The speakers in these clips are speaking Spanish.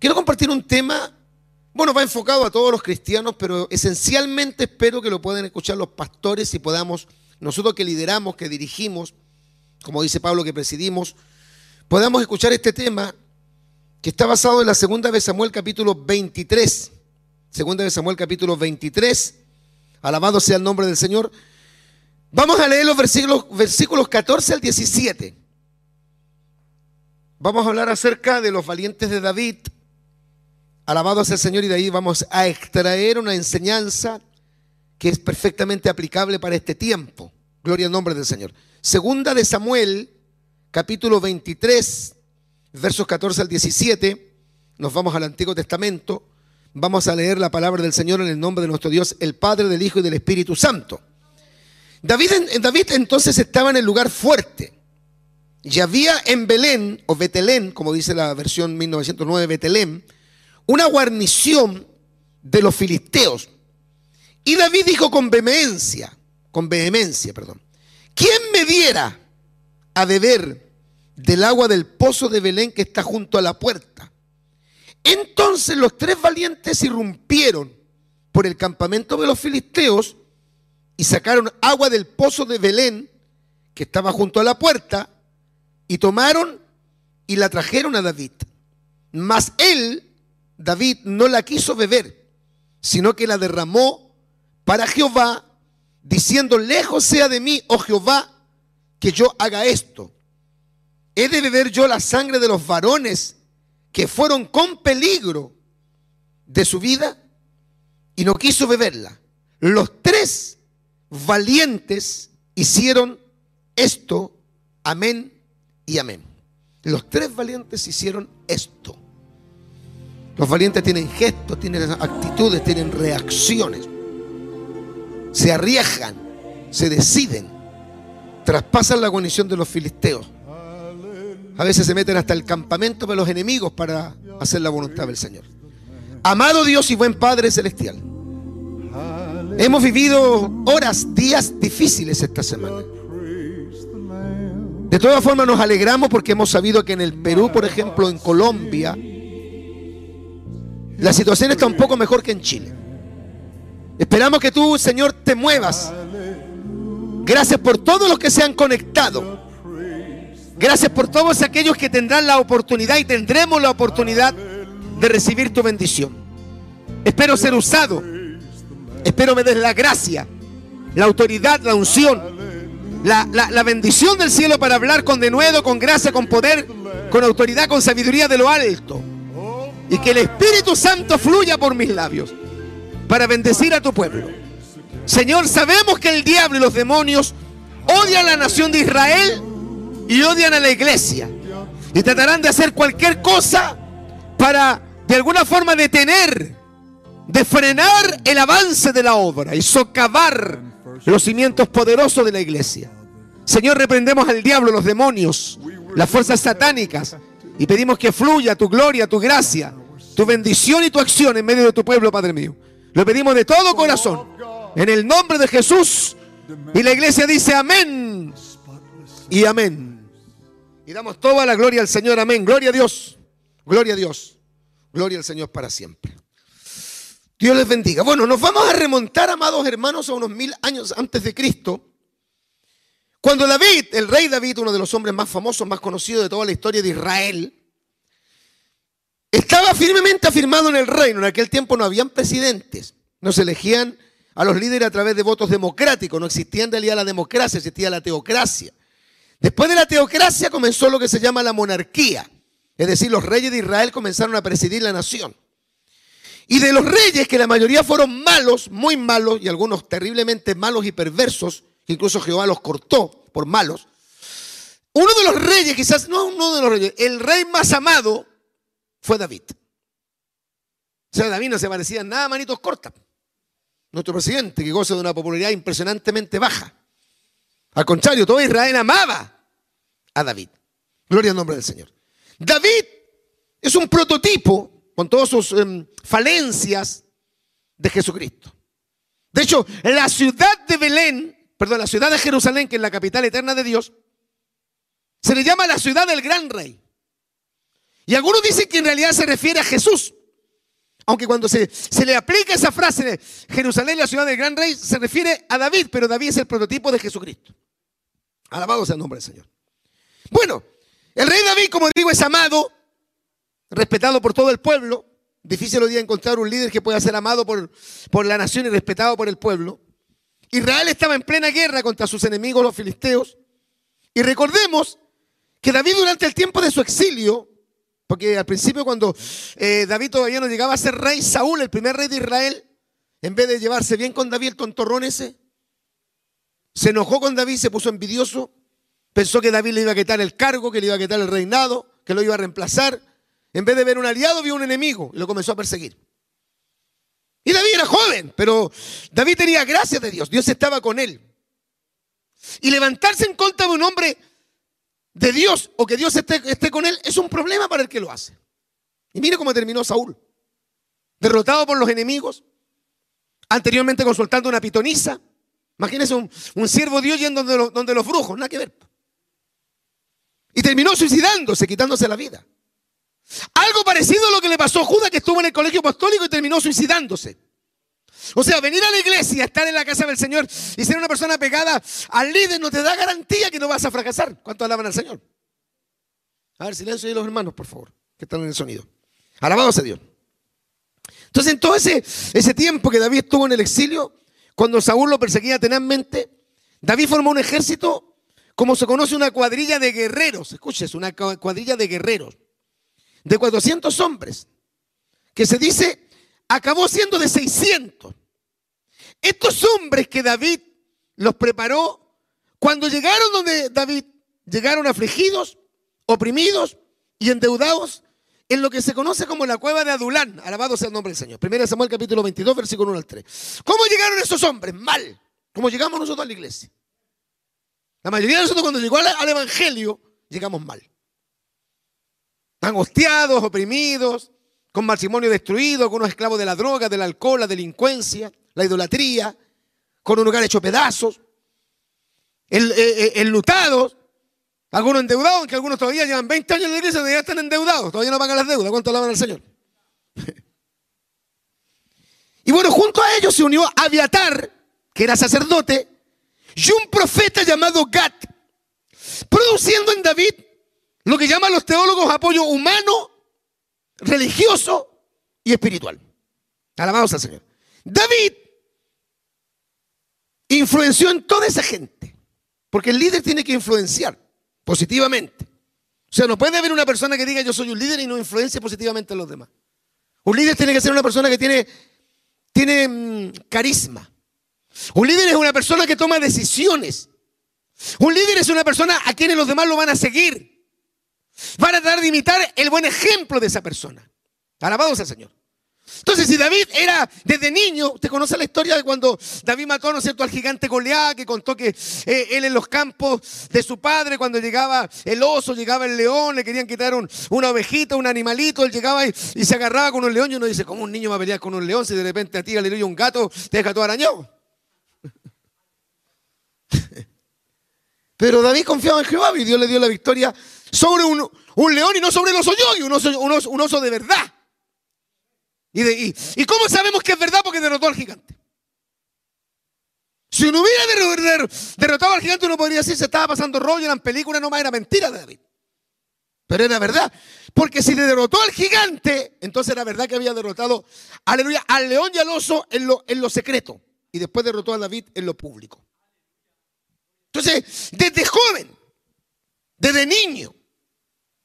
Quiero compartir un tema, bueno, va enfocado a todos los cristianos, pero esencialmente espero que lo puedan escuchar los pastores y podamos, nosotros que lideramos, que dirigimos, como dice Pablo, que presidimos, podamos escuchar este tema que está basado en la segunda de Samuel capítulo 23. Segunda de Samuel capítulo 23. Alabado sea el nombre del Señor. Vamos a leer los versículos, versículos 14 al 17. Vamos a hablar acerca de los valientes de David. Alabado sea el Señor y de ahí vamos a extraer una enseñanza que es perfectamente aplicable para este tiempo. Gloria al nombre del Señor. Segunda de Samuel, capítulo 23, versos 14 al 17. Nos vamos al Antiguo Testamento. Vamos a leer la palabra del Señor en el nombre de nuestro Dios, el Padre, del Hijo y del Espíritu Santo. David, David entonces estaba en el lugar fuerte. Y había en Belén, o Betelén, como dice la versión 1909, Betelén, una guarnición de los filisteos. Y David dijo con vehemencia, con vehemencia, perdón, ¿quién me diera a beber del agua del pozo de Belén que está junto a la puerta? Entonces los tres valientes irrumpieron por el campamento de los filisteos y sacaron agua del pozo de Belén, que estaba junto a la puerta, y tomaron y la trajeron a David. Mas él, David, no la quiso beber, sino que la derramó para Jehová, diciendo, lejos sea de mí, oh Jehová, que yo haga esto. ¿He de beber yo la sangre de los varones que fueron con peligro de su vida? Y no quiso beberla. Los tres valientes hicieron esto. Amén y amén. Los tres valientes hicieron esto. Los valientes tienen gestos, tienen actitudes, tienen reacciones. Se arriesgan, se deciden, traspasan la guarnición de los filisteos. A veces se meten hasta el campamento de los enemigos para hacer la voluntad del Señor. Amado Dios y buen Padre Celestial. Hemos vivido horas, días difíciles esta semana. De todas formas nos alegramos porque hemos sabido que en el Perú, por ejemplo, en Colombia, la situación está un poco mejor que en Chile. Esperamos que tú, Señor, te muevas. Gracias por todos los que se han conectado. Gracias por todos aquellos que tendrán la oportunidad y tendremos la oportunidad de recibir tu bendición. Espero ser usado Espero me des la gracia, la autoridad, la unción, la, bendición del cielo para hablar con denuedo, con gracia, con poder, con autoridad, con sabiduría de lo alto. Y que el Espíritu Santo fluya por mis labios para bendecir a tu pueblo. Señor, sabemos que el diablo y los demonios odian a la nación de Israel y odian a la iglesia. Y tratarán de hacer cualquier cosa para de alguna forma detener de frenar el avance de la obra y socavar los cimientos poderosos de la iglesia. Señor, reprendemos al diablo, los demonios, las fuerzas satánicas y pedimos que fluya tu gloria, tu gracia, tu bendición y tu acción en medio de tu pueblo, Padre mío. Lo pedimos de todo corazón, en el nombre de Jesús. Y la iglesia dice amén y amén. Y damos toda la gloria al Señor, amén. Gloria a Dios, gloria a Dios, gloria al Señor para siempre. Dios les bendiga. Bueno, nos vamos a remontar, amados hermanos, a unos mil años antes de Cristo. Cuando David, el rey David, uno de los hombres más famosos, más conocidos de toda la historia de Israel, estaba firmemente afirmado en el reino. En aquel tiempo no habían presidentes, no se elegían a los líderes a través de votos democráticos, no existía en realidad la democracia, existía la teocracia. Después de la teocracia comenzó lo que se llama la monarquía, es decir, los reyes de Israel comenzaron a presidir la nación. Y de los reyes, que la mayoría fueron malos, muy malos, y algunos terriblemente malos y perversos, incluso Jehová los cortó por malos. Uno de los reyes, quizás, no uno de los reyes, el rey más amado fue David. O sea, David no se parecía nada a manitos cortas. Nuestro presidente, que goza de una popularidad impresionantemente baja. Al contrario, todo Israel amaba a David. Gloria al nombre del Señor. David es un prototipo con todas sus em, falencias de Jesucristo. De hecho, la ciudad de Belén, perdón, la ciudad de Jerusalén, que es la capital eterna de Dios, se le llama la ciudad del gran rey. Y algunos dicen que en realidad se refiere a Jesús. Aunque cuando se, se le aplica esa frase de Jerusalén, la ciudad del gran rey, se refiere a David, pero David es el prototipo de Jesucristo. Alabado sea el nombre del Señor. Bueno, el rey David, como digo, es amado, respetado por todo el pueblo. Difícil hoy día encontrar un líder que pueda ser amado por, por la nación y respetado por el pueblo. Israel estaba en plena guerra contra sus enemigos, los filisteos. Y recordemos que David durante el tiempo de su exilio, porque al principio cuando eh, David todavía no llegaba a ser rey, Saúl, el primer rey de Israel, en vez de llevarse bien con David, el tontorrón ese, se enojó con David, se puso envidioso, pensó que David le iba a quitar el cargo, que le iba a quitar el reinado, que lo iba a reemplazar. En vez de ver un aliado, vio un enemigo y lo comenzó a perseguir. Y David era joven, pero David tenía gracia de Dios, Dios estaba con él. Y levantarse en contra de un hombre de Dios o que Dios esté, con él es un problema para el que lo hace. Y mire cómo terminó Saúl. Derrotado por los enemigos, anteriormente consultando una pitonisa. Imagínense un, un siervo de Dios yendo donde donde los brujos, nada que ver. Y terminó suicidándose, quitándose la vida. Algo parecido a lo que le pasó a Judas que estuvo en el colegio apostólico y terminó suicidándose. O sea, venir a la iglesia, estar en la casa del Señor y ser una persona pegada al líder no te da garantía que no vas a fracasar. ¿Cuánto alaban al Señor? A ver, silencio de los hermanos, por favor, que están en el sonido. Alabado sea Dios. Entonces, en todo ese, ese tiempo que David estuvo en el exilio, cuando Saúl lo perseguía tenazmente, David formó un ejército, como se conoce, una cuadrilla de guerreros. Escuches, una cuadrilla de guerreros de 400 hombres, que se dice acabó siendo de 600. Estos hombres que David los preparó, cuando llegaron donde David, llegaron afligidos, oprimidos y endeudados en lo que se conoce como la cueva de Adulán. Alabado sea el nombre del Señor. 1 Samuel capítulo 22, versículo 1 al 3. ¿Cómo llegaron esos hombres? Mal. Como llegamos nosotros a la iglesia. La mayoría de nosotros cuando llegó al Evangelio, llegamos mal angustiados, oprimidos, con matrimonio destruido, con unos esclavos de la droga, del alcohol, la delincuencia, la idolatría, con un lugar hecho pedazos, el, eh, eh, enlutados, algunos endeudados, aunque algunos todavía llevan 20 años en la iglesia, todavía están endeudados, todavía no pagan las deudas. ¿Cuánto alaban al Señor? y bueno, junto a ellos se unió Abiatar, que era sacerdote, y un profeta llamado Gat, produciendo en David lo que llaman los teólogos apoyo humano, religioso y espiritual. Alabados al Señor. David influenció en toda esa gente, porque el líder tiene que influenciar positivamente. O sea, no puede haber una persona que diga yo soy un líder y no influencia positivamente a los demás. Un líder tiene que ser una persona que tiene, tiene mm, carisma. Un líder es una persona que toma decisiones. Un líder es una persona a quienes los demás lo van a seguir. Van a tratar de imitar el buen ejemplo de esa persona. Alabado sea el Señor. Entonces, si David era desde niño, usted conoce la historia de cuando David mató, ¿no es cierto?, al gigante Goliat, que contó que eh, él en los campos de su padre, cuando llegaba el oso, llegaba el león, le querían quitar una ovejita, un animalito, él llegaba y, se agarraba con un león y uno dice, ¿cómo un niño va a pelear con un león si de repente a ti, aleluya, un gato te deja todo arañado? Pero David confiaba en Jehová y Dios le dio la victoria sobre un, león y no sobre el oso yogi, un oso, un oso, de verdad. Y, y, cómo sabemos que es verdad? Porque derrotó al gigante. Si no hubiera derrotado al gigante, uno podría decir se estaba pasando rollo, eran películas, no más era mentira de David. Pero era verdad. Porque si le derrotó al gigante, entonces era verdad que había derrotado, aleluya, al león y al oso en lo, en lo secreto. Y después derrotó a David en lo público. Entonces, desde joven, desde niño,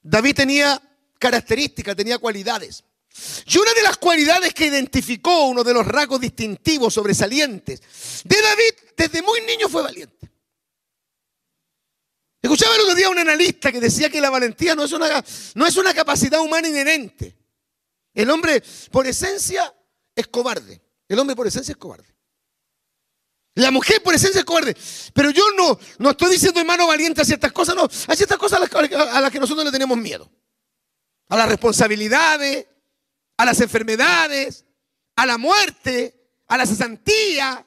David tenía características, tenía cualidades. Y una de las cualidades que identificó, uno de los rasgos distintivos, sobresalientes de David, desde muy niño fue valiente. Escuchaba el otro día un analista que decía que la valentía no es una, no es una capacidad humana inherente. El hombre por esencia es cobarde. El hombre por esencia es cobarde. La mujer por esencia es cobarde. Pero yo no, no estoy diciendo hermano valiente a ciertas cosas, no. Hay ciertas cosas a las, que nosotros le tenemos miedo. A las responsabilidades, a las enfermedades, a la muerte, a la cesantía.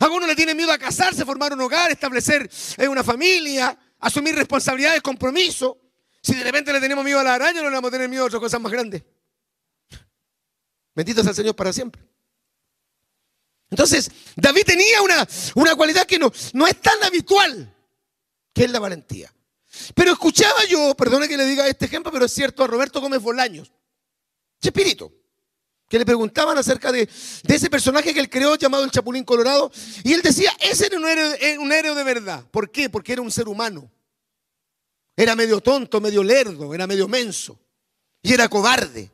Algunos le tienen miedo a casarse, formar un hogar, establecer eh, una familia, asumir responsabilidades, compromiso. Si de repente le tenemos miedo a la araña, no le vamos a tener miedo a otras cosas más grandes. Bendito sea el Señor para siempre. Entonces, David tenía una, una cualidad que no, no es tan habitual, que es la valentía. Pero escuchaba yo, perdone que le diga este ejemplo, pero es cierto, a Roberto Gómez Bolaños, Chespirito, que le preguntaban acerca de, ese personaje que él creó llamado el Chapulín Colorado, y él decía, ese era un héroe, un héroe de verdad. ¿Por qué? Porque era un ser humano. Era medio tonto, medio lerdo, era medio menso, y era cobarde.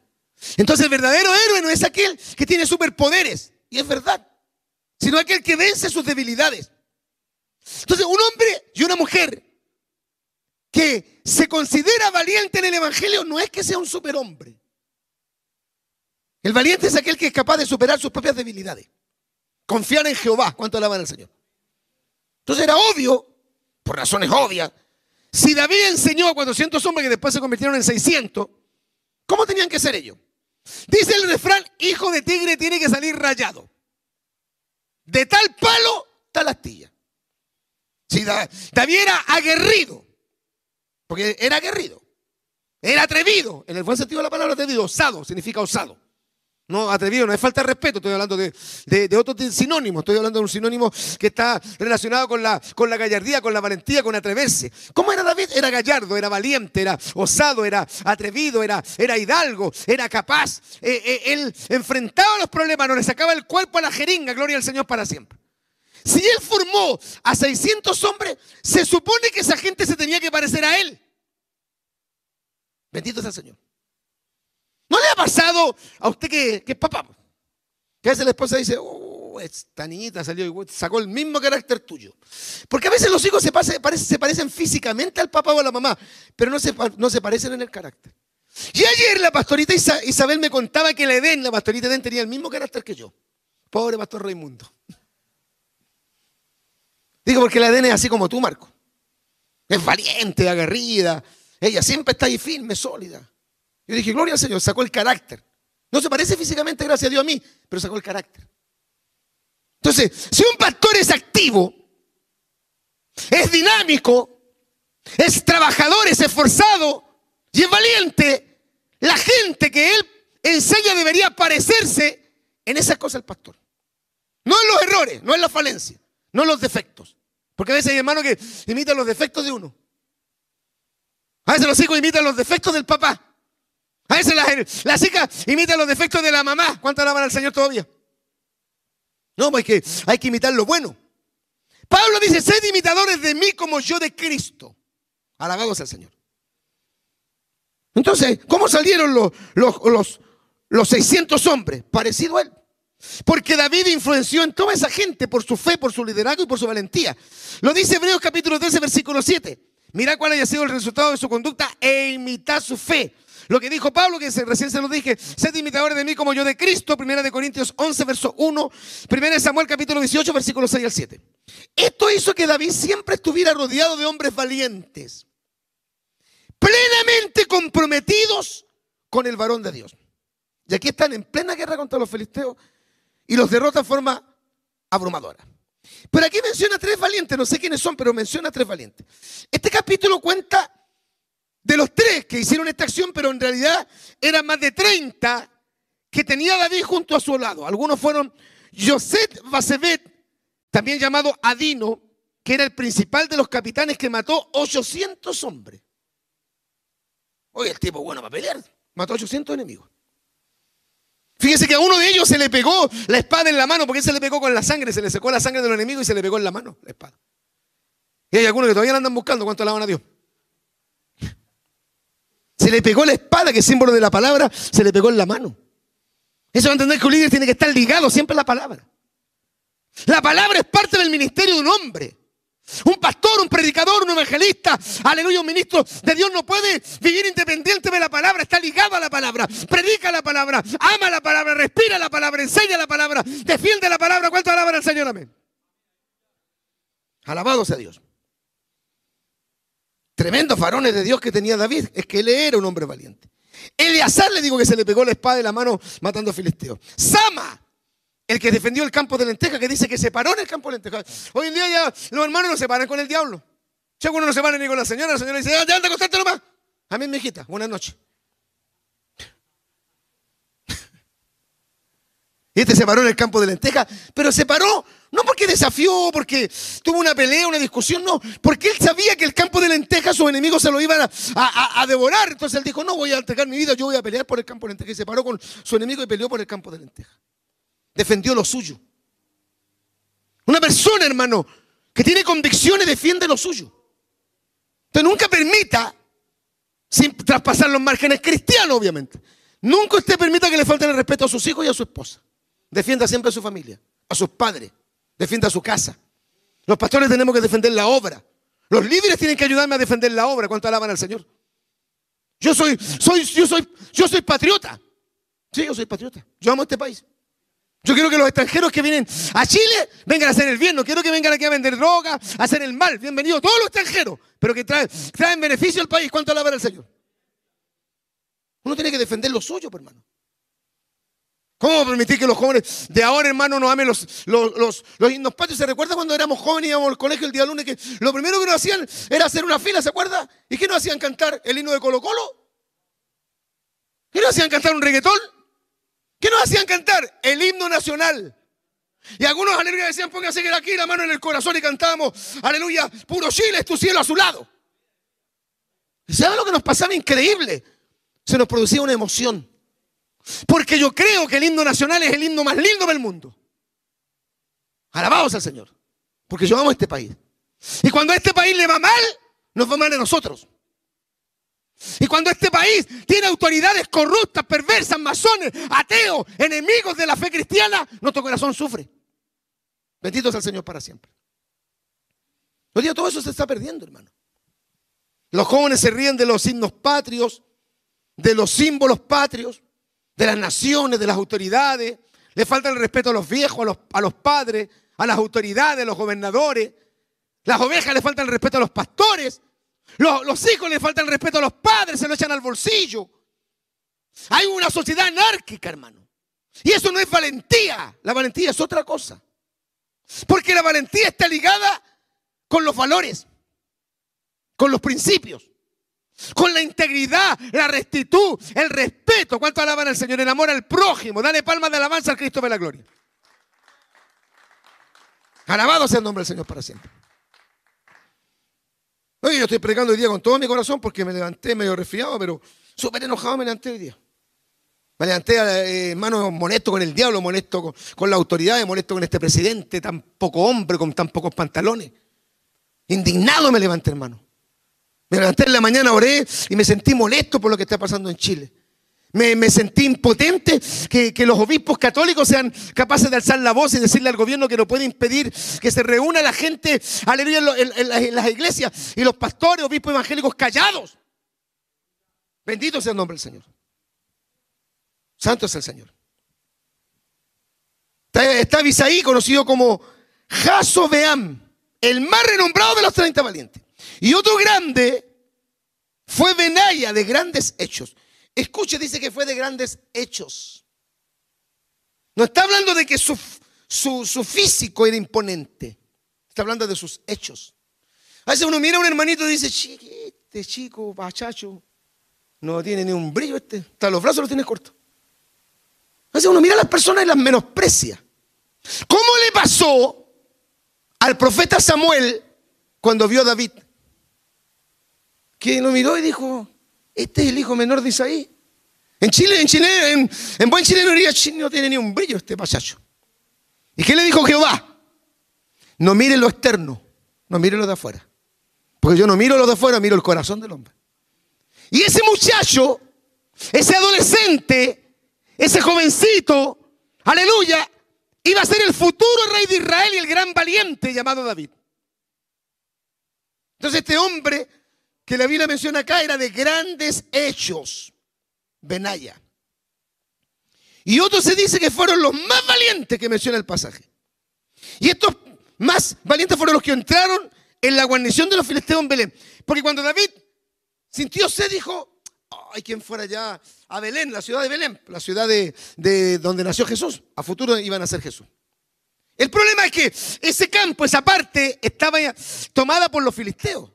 Entonces el verdadero héroe no es aquel que tiene superpoderes, y es verdad sino aquel que vence sus debilidades. Entonces, un hombre y una mujer que se considera valiente en el Evangelio no es que sea un superhombre. El valiente es aquel que es capaz de superar sus propias debilidades. Confiar en Jehová. ¿Cuánto alaban al Señor? Entonces era obvio, por razones obvias, si David enseñó a 400 hombres que después se convirtieron en 600, ¿cómo tenían que ser ellos? Dice el refrán, hijo de tigre tiene que salir rayado. De tal palo, tal astilla. Si David era aguerrido, porque era aguerrido, era atrevido, en el buen sentido de la palabra atrevido, osado, significa osado. No, atrevido, no es falta de respeto, estoy hablando de, otro sinónimo, estoy hablando de un sinónimo que está relacionado con la, con la gallardía, con la valentía, con atreverse. ¿Cómo era David? Era gallardo, era valiente, era osado, era atrevido, era, era hidalgo, era capaz. Eh, eh, él enfrentaba los problemas, no le sacaba el cuerpo a la jeringa, gloria al Señor para siempre. Si él formó a 600 hombres, se supone que esa gente se tenía que parecer a él. Bendito sea el Señor. ¿No le ha pasado a usted que, es papá? Que a veces la esposa dice, oh, esta niñita salió y sacó el mismo carácter tuyo. Porque a veces los hijos se, se parecen físicamente al papá o a la mamá, pero no se, no se parecen en el carácter. Y ayer la pastorita Isabel me contaba que el Edén, la pastorita Edén, tenía el mismo carácter que yo. Pobre pastor Raimundo. Digo porque la Edén es así como tú, Marco. Es valiente, aguerrida. Ella siempre está ahí firme, sólida. Yo dije, gloria al Señor, sacó el carácter. No se parece físicamente, gracias a Dios, a mí, pero sacó el carácter. Entonces, si un pastor es activo, es dinámico, es trabajador, es esforzado y es valiente, la gente que él enseña debería parecerse en esas cosas el pastor. No en los errores, no en la falencia, no en los defectos. Porque a veces hay hermanos que imitan los defectos de uno. A veces los hijos imitan los defectos del papá. A veces las, hijas imitan los defectos de la mamá. ¿Cuánto alaban al Señor todavía? No, pues que hay que imitar lo bueno. Pablo dice, sed imitadores de mí como yo de Cristo. Alabados al Señor. Entonces, ¿cómo salieron los, los, los 600 hombres? Parecido a él. Porque David influenció en toda esa gente por su fe, por su liderazgo y por su valentía. Lo dice Hebreos capítulo 13, versículo 7. Mira cuál haya sido el resultado de su conducta e imitar su fe. Lo que dijo Pablo, que recién se lo dije, sed imitadores de mí como yo de Cristo, primera de Corintios 11, verso 1, primera de Samuel capítulo 18, versículo 6 al 7. Esto hizo que David siempre estuviera rodeado de hombres valientes, plenamente comprometidos con el varón de Dios. Y aquí están en plena guerra contra los filisteos y los derrotan de forma abrumadora. Pero aquí menciona tres valientes, no sé quiénes son, pero menciona tres valientes. Este capítulo cuenta de los tres que hicieron esta acción, pero en realidad eran más de 30 que tenía David junto a su lado. Algunos fueron José Basebet, también llamado Adino, que era el principal de los capitanes que mató 800 hombres. Oye, el tipo bueno para pelear, mató 800 enemigos. Fíjese que a uno de ellos se le pegó la espada en la mano, porque se le pegó con la sangre, se le secó la sangre de los enemigos y se le pegó en la mano la espada. Y hay algunos que todavía la andan buscando, ¿cuánto alaban a Dios? Se le pegó la espada, que es símbolo de la palabra, se le pegó en la mano. Eso va a entender que un líder tiene que estar ligado siempre a la palabra. La palabra es parte del ministerio de un hombre. Un pastor, un predicador, un evangelista, aleluya, un ministro de Dios no puede vivir independiente de la palabra, está ligado a la palabra, predica la palabra, ama la palabra, respira la palabra, enseña la palabra, defiende la palabra. ¿Cuánto alaban al Señor? Amén. Alabado sea Dios tremendos varones de Dios que tenía David, es que él era un hombre valiente. Eleazar le digo que se le pegó la espada de la mano matando a Filisteo. Sama, el que defendió el campo de lenteja, que dice que se paró en el campo de lenteja. Hoy en día ya los hermanos no se paran con el diablo. Si no se paran ni con la señora, la señora dice, ya anda, acostarte nomás. Amén, mi hijita. Buenas noches. Y este se paró en el campo de lentejas, pero se paró no porque desafió, porque tuvo una pelea, una discusión, no, porque él sabía que el campo de lentejas sus enemigos se lo iban a, devorar. Entonces él dijo, no voy a entregar mi vida, yo voy a pelear por el campo de lentejas. Y se paró con su enemigo y peleó por el campo de lentejas. Defendió lo suyo. Una persona, hermano, que tiene convicciones defiende lo suyo. Entonces nunca permita, sin traspasar los márgenes cristianos, obviamente, nunca usted permita que le falten el respeto a sus hijos y a su esposa. Defienda siempre a su familia, a sus padres, defienda su casa. Los pastores tenemos que defender la obra. Los líderes tienen que ayudarme a defender la obra. ¿Cuánto alaban al Señor? Yo soy, soy, yo soy, yo soy patriota. Sí, yo soy patriota. Yo amo este país. Yo quiero que los extranjeros que vienen a Chile vengan a hacer el bien. No quiero que vengan aquí a vender droga, a hacer el mal. Bienvenidos todos los extranjeros, pero que traen, traen beneficio al país. ¿Cuánto alaban al Señor? Uno tiene que defender lo suyo, hermano. ¿Cómo permitir que los jóvenes de ahora, hermano, no amen los, los, los, himnos patrios? ¿Se recuerda cuando éramos jóvenes y íbamos al colegio el día lunes que lo primero que nos hacían era hacer una fila, ¿se acuerda? ¿Y qué nos hacían cantar? ¿El himno de Colo Colo? ¿Qué nos hacían cantar un reggaetón? ¿Qué nos hacían cantar? El himno nacional. Y algunos, aleluya, decían, póngase aquí la mano en el corazón y cantamos, aleluya, puro Chile, es tu cielo a su lado. ¿Y sabe lo que nos pasaba increíble? Se nos producía una emoción. Porque yo creo que el himno nacional es el himno más lindo del mundo. Alabados al Señor. Porque yo amo este país. Y cuando a este país le va mal, nos va mal a nosotros. Y cuando este país tiene autoridades corruptas, perversas, masones, ateos, enemigos de la fe cristiana, nuestro corazón sufre. Bendito sea el Señor para siempre. Hoy día todo eso se está perdiendo, hermano. Los jóvenes se ríen de los himnos patrios, de los símbolos patrios de las naciones, de las autoridades. Le falta el respeto a los viejos, a los, a los padres, a las autoridades, a los gobernadores. Las ovejas le faltan el respeto a los pastores. Los, los hijos le faltan el respeto a los padres, se lo echan al bolsillo. Hay una sociedad anárquica, hermano. Y eso no es valentía. La valentía es otra cosa. Porque la valentía está ligada con los valores, con los principios con la integridad, la rectitud, el respeto. ¿Cuánto alaban al Señor? El amor al prójimo. Dale palmas de alabanza al Cristo de la gloria. Alabado sea el nombre del Señor para siempre. Oye, yo estoy predicando hoy día con todo mi corazón porque me levanté medio resfriado, pero súper enojado me levanté hoy día. Me levanté, eh, hermano, molesto con el diablo, molesto con, con la autoridad, molesto con este presidente, tan poco hombre, con tan pocos pantalones. Indignado me levanté, hermano. Me levanté en la mañana, oré y me sentí molesto por lo que está pasando en Chile. Me, sentí impotente que, los obispos católicos sean capaces de alzar la voz y decirle al gobierno que no puede impedir que se reúna la gente, aleluya, en, las iglesias y los pastores, obispos evangélicos callados. Bendito sea el nombre del Señor. Santo es el Señor. Está, está conocido como Jaso Beam, el más renombrado de los 30 valientes. Y otro grande fue Benaya de grandes hechos. Escuche, dice que fue de grandes hechos. No está hablando de que su, su, físico era imponente. Está hablando de sus hechos. A veces uno mira a un hermanito y dice, este chico, pachacho, no tiene ni un brillo este. Hasta los brazos los tiene cortos. A veces uno mira a las personas y las menosprecia. ¿Cómo le pasó al profeta Samuel cuando vio a David? Que lo miró y dijo, este es el hijo menor de Isaí. En Chile, en Chile, en, en buen chileno diría, no tiene ni un brillo este pasacho. ¿Y qué le dijo Jehová? No mire lo externo, no mire lo de afuera. Porque yo no miro lo de afuera, miro el corazón del hombre. Y ese muchacho, ese adolescente, ese jovencito, aleluya, iba a ser el futuro rey de Israel y el gran valiente llamado David. Entonces este hombre que la Biblia menciona acá era de grandes hechos. Benaya. Y otros se dice que fueron los más valientes que menciona el pasaje. Y estos más valientes fueron los que entraron en la guarnición de los filisteos en Belén. Porque cuando David sintió sed, dijo, ay, quien fuera ya a Belén, la ciudad de Belén, la ciudad de, de donde nació Jesús. A futuro iban a ser Jesús. El problema es que ese campo, esa parte, estaba tomada por los filisteos.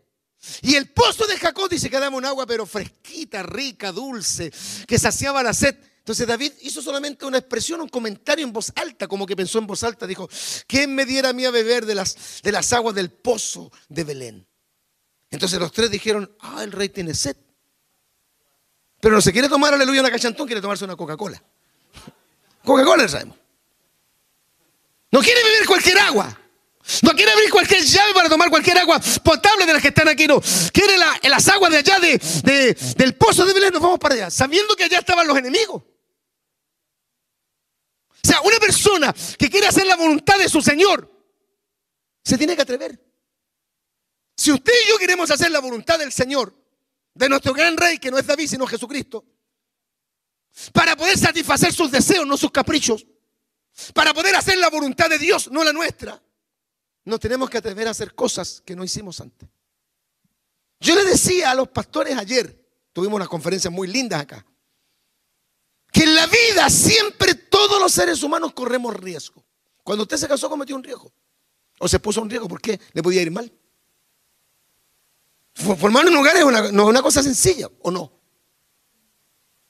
Y el pozo de Jacob dice que daba un agua, pero fresquita, rica, dulce, que saciaba la sed. Entonces David hizo solamente una expresión, un comentario en voz alta, como que pensó en voz alta. Dijo, ¿quién me diera a mí a beber de las, de las aguas del pozo de Belén? Entonces los tres dijeron, ah, el rey tiene sed. Pero no se quiere tomar, aleluya, una cachantón, quiere tomarse una Coca-Cola. Coca-Cola sabemos. No quiere beber cualquier agua. No quiere abrir cualquier llave para tomar cualquier agua potable de las que están aquí. No. Quiere las aguas de allá de, del pozo de Belén. Nos vamos para allá. Sabiendo que allá estaban los enemigos. O sea, una persona que quiere hacer la voluntad de su Señor se tiene que atrever. Si usted y yo queremos hacer la voluntad del Señor, de nuestro gran rey, que no es David, sino Jesucristo, para poder satisfacer sus deseos, no sus caprichos, para poder hacer la voluntad de Dios, no la nuestra, nos tenemos que atrever a hacer cosas que no hicimos antes. Yo le decía a los pastores ayer, tuvimos unas conferencias muy lindas acá, que en la vida siempre todos los seres humanos corremos riesgo. Cuando usted se casó cometió un riesgo. O se puso un riesgo, ¿por qué? Le podía ir mal. Formar un hogar es una, no, una cosa sencilla, ¿o no?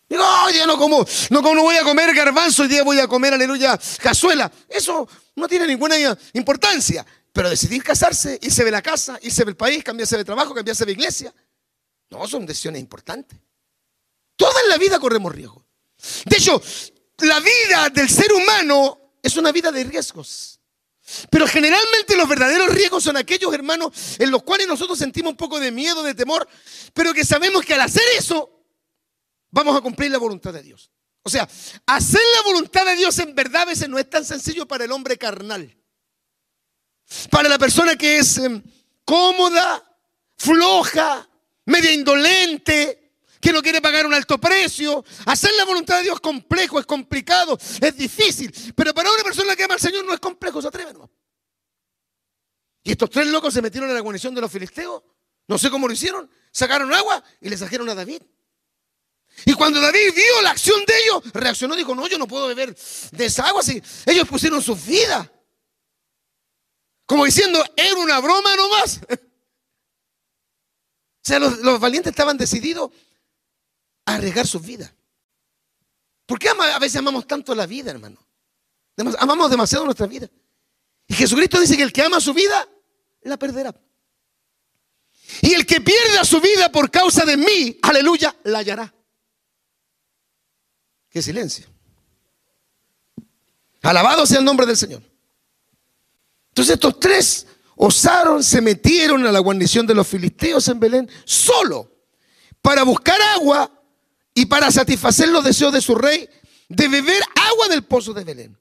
Digo, oye, no como, no como no voy a comer garbanzo, hoy día voy a comer, aleluya, cazuela. Eso no tiene ninguna importancia. Pero decidir casarse, irse de la casa, irse del país, cambiarse de trabajo, cambiarse de iglesia, no, son decisiones importantes. Toda la vida corremos riesgos. De hecho, la vida del ser humano es una vida de riesgos. Pero generalmente los verdaderos riesgos son aquellos hermanos en los cuales nosotros sentimos un poco de miedo, de temor, pero que sabemos que al hacer eso vamos a cumplir la voluntad de Dios. O sea, hacer la voluntad de Dios en verdad a veces no es tan sencillo para el hombre carnal. Para la persona que es em, cómoda, floja, media indolente, que no quiere pagar un alto precio. Hacer la voluntad de Dios es complejo, es complicado, es difícil. Pero para una persona que ama al Señor no es complejo, se atreve. Y estos tres locos se metieron en la guarnición de los filisteos. No sé cómo lo hicieron. Sacaron agua y le sacaron a David. Y cuando David vio la acción de ellos, reaccionó dijo, no, yo no puedo beber de esa agua si ellos pusieron sus vidas. Como diciendo, era una broma nomás. O sea, los, valientes estaban decididos a arriesgar sus vidas. ¿Por qué a veces amamos tanto la vida, hermano? Amamos demasiado nuestra vida. Y Jesucristo dice que el que ama su vida, la perderá. Y el que pierda su vida por causa de mí, aleluya, la hallará. Qué silencio. Alabado sea el nombre del Señor. Entonces estos tres osaron, se metieron a la guarnición de los filisteos en Belén solo para buscar agua y para satisfacer los deseos de su rey de beber agua del pozo de Belén.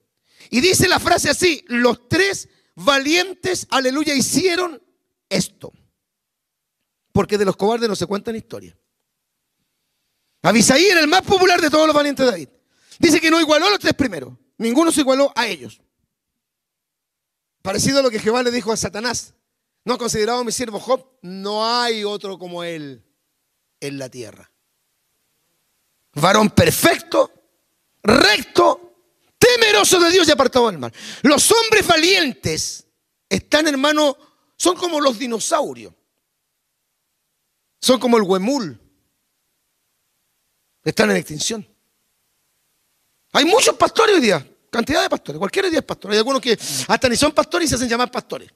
Y dice la frase así, los tres valientes, aleluya, hicieron esto. Porque de los cobardes no se cuentan historias. Abisaí era el más popular de todos los valientes de David. Dice que no igualó a los tres primeros. Ninguno se igualó a ellos. Parecido a lo que Jehová le dijo a Satanás. ¿No ha considerado mi siervo Job? No hay otro como él en la tierra. Varón perfecto, recto, temeroso de Dios y apartado del mal. Los hombres valientes están, hermano, son como los dinosaurios. Son como el huemul. Están en extinción. Hay muchos pastores hoy día. Cantidad de pastores, cualquier día es pastor. Hay algunos que hasta ni son pastores y se hacen llamar pastores.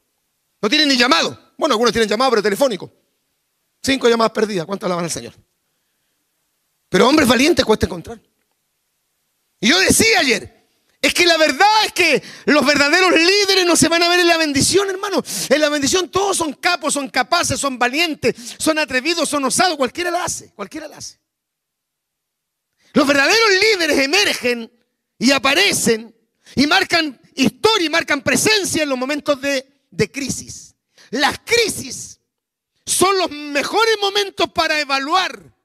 No tienen ni llamado. Bueno, algunos tienen llamado, pero telefónico. Cinco llamadas perdidas. ¿Cuántas van al Señor? Pero hombres valientes cuesta encontrar. Y yo decía ayer, es que la verdad es que los verdaderos líderes no se van a ver en la bendición, hermano. En la bendición todos son capos, son capaces, son valientes, son atrevidos, son osados. Cualquiera la hace, cualquiera la hace. Los verdaderos líderes emergen y aparecen y marcan historia y marcan presencia en los momentos de, crisis. Las crisis son los mejores momentos para evaluar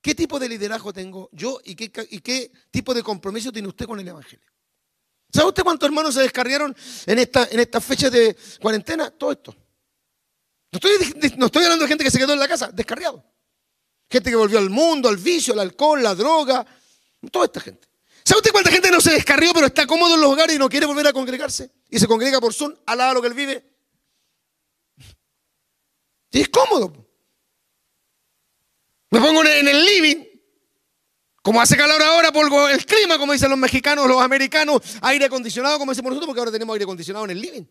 qué tipo de liderazgo tengo yo y qué, tipo de compromiso tiene usted con el Evangelio. ¿Sabe usted cuántos hermanos se descarriaron en esta, en fecha de cuarentena? Todo esto. No estoy, no estoy hablando de gente que se quedó en la casa, descarriado. Gente que volvió al mundo, al vicio, al alcohol, la droga, toda esta gente. ¿Sabe usted cuánta gente no se descarrió, pero está cómodo en los hogares y no quiere volver a congregarse? Y se congrega por Zoom, al lado lo que él vive. Y es cómodo. Me pongo en el living, como hace calor ahora por el clima, como dicen los mexicanos, los americanos, aire acondicionado, como decimos nosotros, porque ahora tenemos aire acondicionado en el living.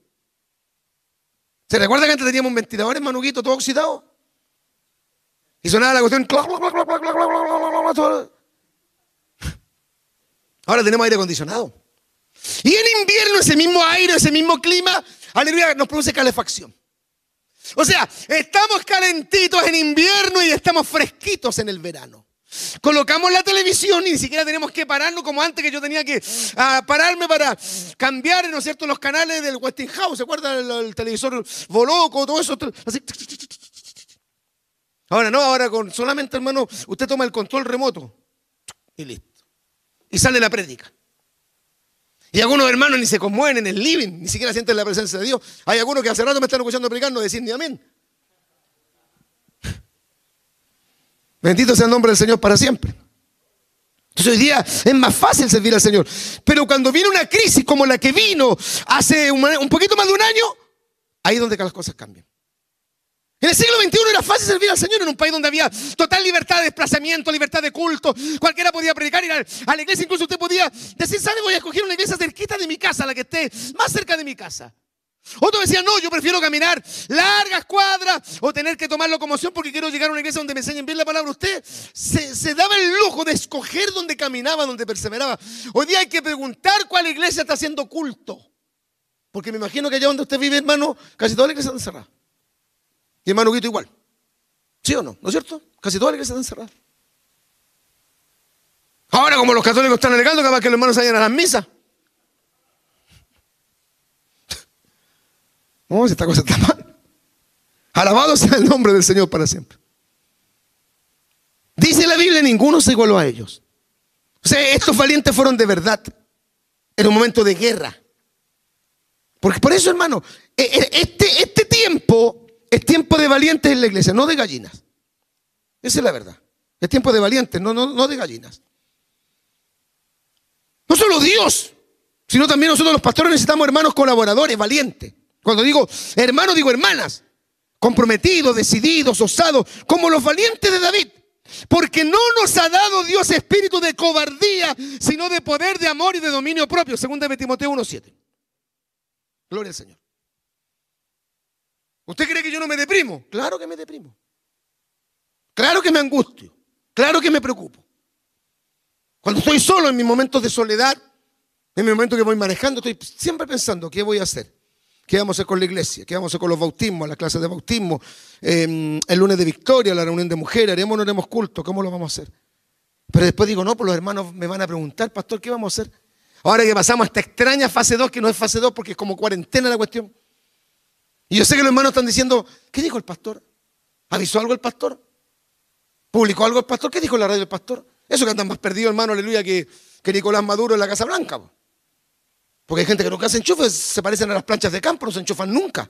¿Se recuerda que antes teníamos un ventilador en manuguito todo oxidado? Y sonaba la cuestión. Ahora tenemos aire acondicionado. Y en invierno ese mismo aire, ese mismo clima, aleluya, nos produce calefacción. O sea, estamos calentitos en invierno y estamos fresquitos en el verano. Colocamos la televisión y ni siquiera tenemos que pararnos como antes que yo tenía que ah, pararme para cambiar, ¿no es cierto?, los canales del Westinghouse. ¿Se acuerdan? El, televisor Boloco, todo eso. Ahora no, ahora con solamente, hermano, usted toma el control remoto y listo. Y sale la prédica. Y algunos hermanos ni se conmueven en el living, ni siquiera sienten la presencia de Dios. Hay algunos que hace rato me están escuchando predicar, no decir ni amén. Bendito sea el nombre del Señor para siempre. Entonces hoy día es más fácil servir al Señor. Pero cuando viene una crisis como la que vino hace un, poquito más de un año, ahí es donde las cosas cambian. En el siglo XXI era fácil servir al Señor en un país donde había total libertad de desplazamiento, libertad de culto. Cualquiera podía predicar, ir a, la iglesia. Incluso usted podía decir, ¿sabe? Voy a escoger una iglesia cerquita de mi casa, la que esté más cerca de mi casa. Otro decía, no, yo prefiero caminar largas cuadras o tener que tomar locomoción porque quiero llegar a una iglesia donde me enseñen bien la palabra. Usted se, daba el lujo de escoger donde caminaba, donde perseveraba. Hoy día hay que preguntar cuál iglesia está haciendo culto. Porque me imagino que allá donde usted vive, hermano, casi toda la iglesia está encerrada. Y hermano Guito igual. ¿Sí o no? ¿No es cierto? Casi todas las iglesias están cerradas. Ahora, como los católicos están alegando, capaz que los hermanos vayan a las misas. No, esta cosa está mal. Alabado sea el nombre del Señor para siempre. Dice la Biblia, ninguno se igualó a ellos. O sea, estos valientes fueron de verdad en un momento de guerra. Porque por eso, hermano, e, e, este, este tiempo es tiempo de valientes en la iglesia, no de gallinas. Esa es la verdad. Es tiempo de valientes, no, no, no de gallinas. No solo Dios, sino también nosotros los pastores necesitamos hermanos colaboradores, valientes. Cuando digo hermanos, digo hermanas, comprometidos, decididos, osados, como los valientes de David. Porque no nos ha dado Dios espíritu de cobardía, sino de poder, de amor y de dominio propio, según de Timoteo 1.7. Gloria al Señor. ¿Usted cree que yo no me deprimo? Claro que me deprimo. Claro que me angustio. Claro que me preocupo. Cuando estoy solo en mis momentos de soledad, en mi momento que voy manejando, estoy siempre pensando, ¿qué voy a hacer? ¿Qué vamos a hacer con la iglesia? ¿Qué vamos a hacer con los bautismos, las clases de bautismo? Em, el lunes de victoria, la reunión de mujeres, ¿haremos o no haremos culto? ¿Cómo lo vamos a hacer? Pero después digo, no, pues los hermanos me van a preguntar, pastor, ¿qué vamos a hacer? Ahora que pasamos a esta extraña fase 2, que no es fase 2 porque es como cuarentena la cuestión. Y yo sé que los hermanos están diciendo, ¿qué dijo el pastor? ¿Avisó algo el pastor? ¿Publicó algo el pastor? ¿Qué dijo la radio del pastor? Eso que andan más perdidos, hermano, aleluya, que, que Nicolás Maduro en la Casa Blanca. Porque hay gente que nunca se enchufa, se parecen a las planchas de campo, no se enchufan nunca.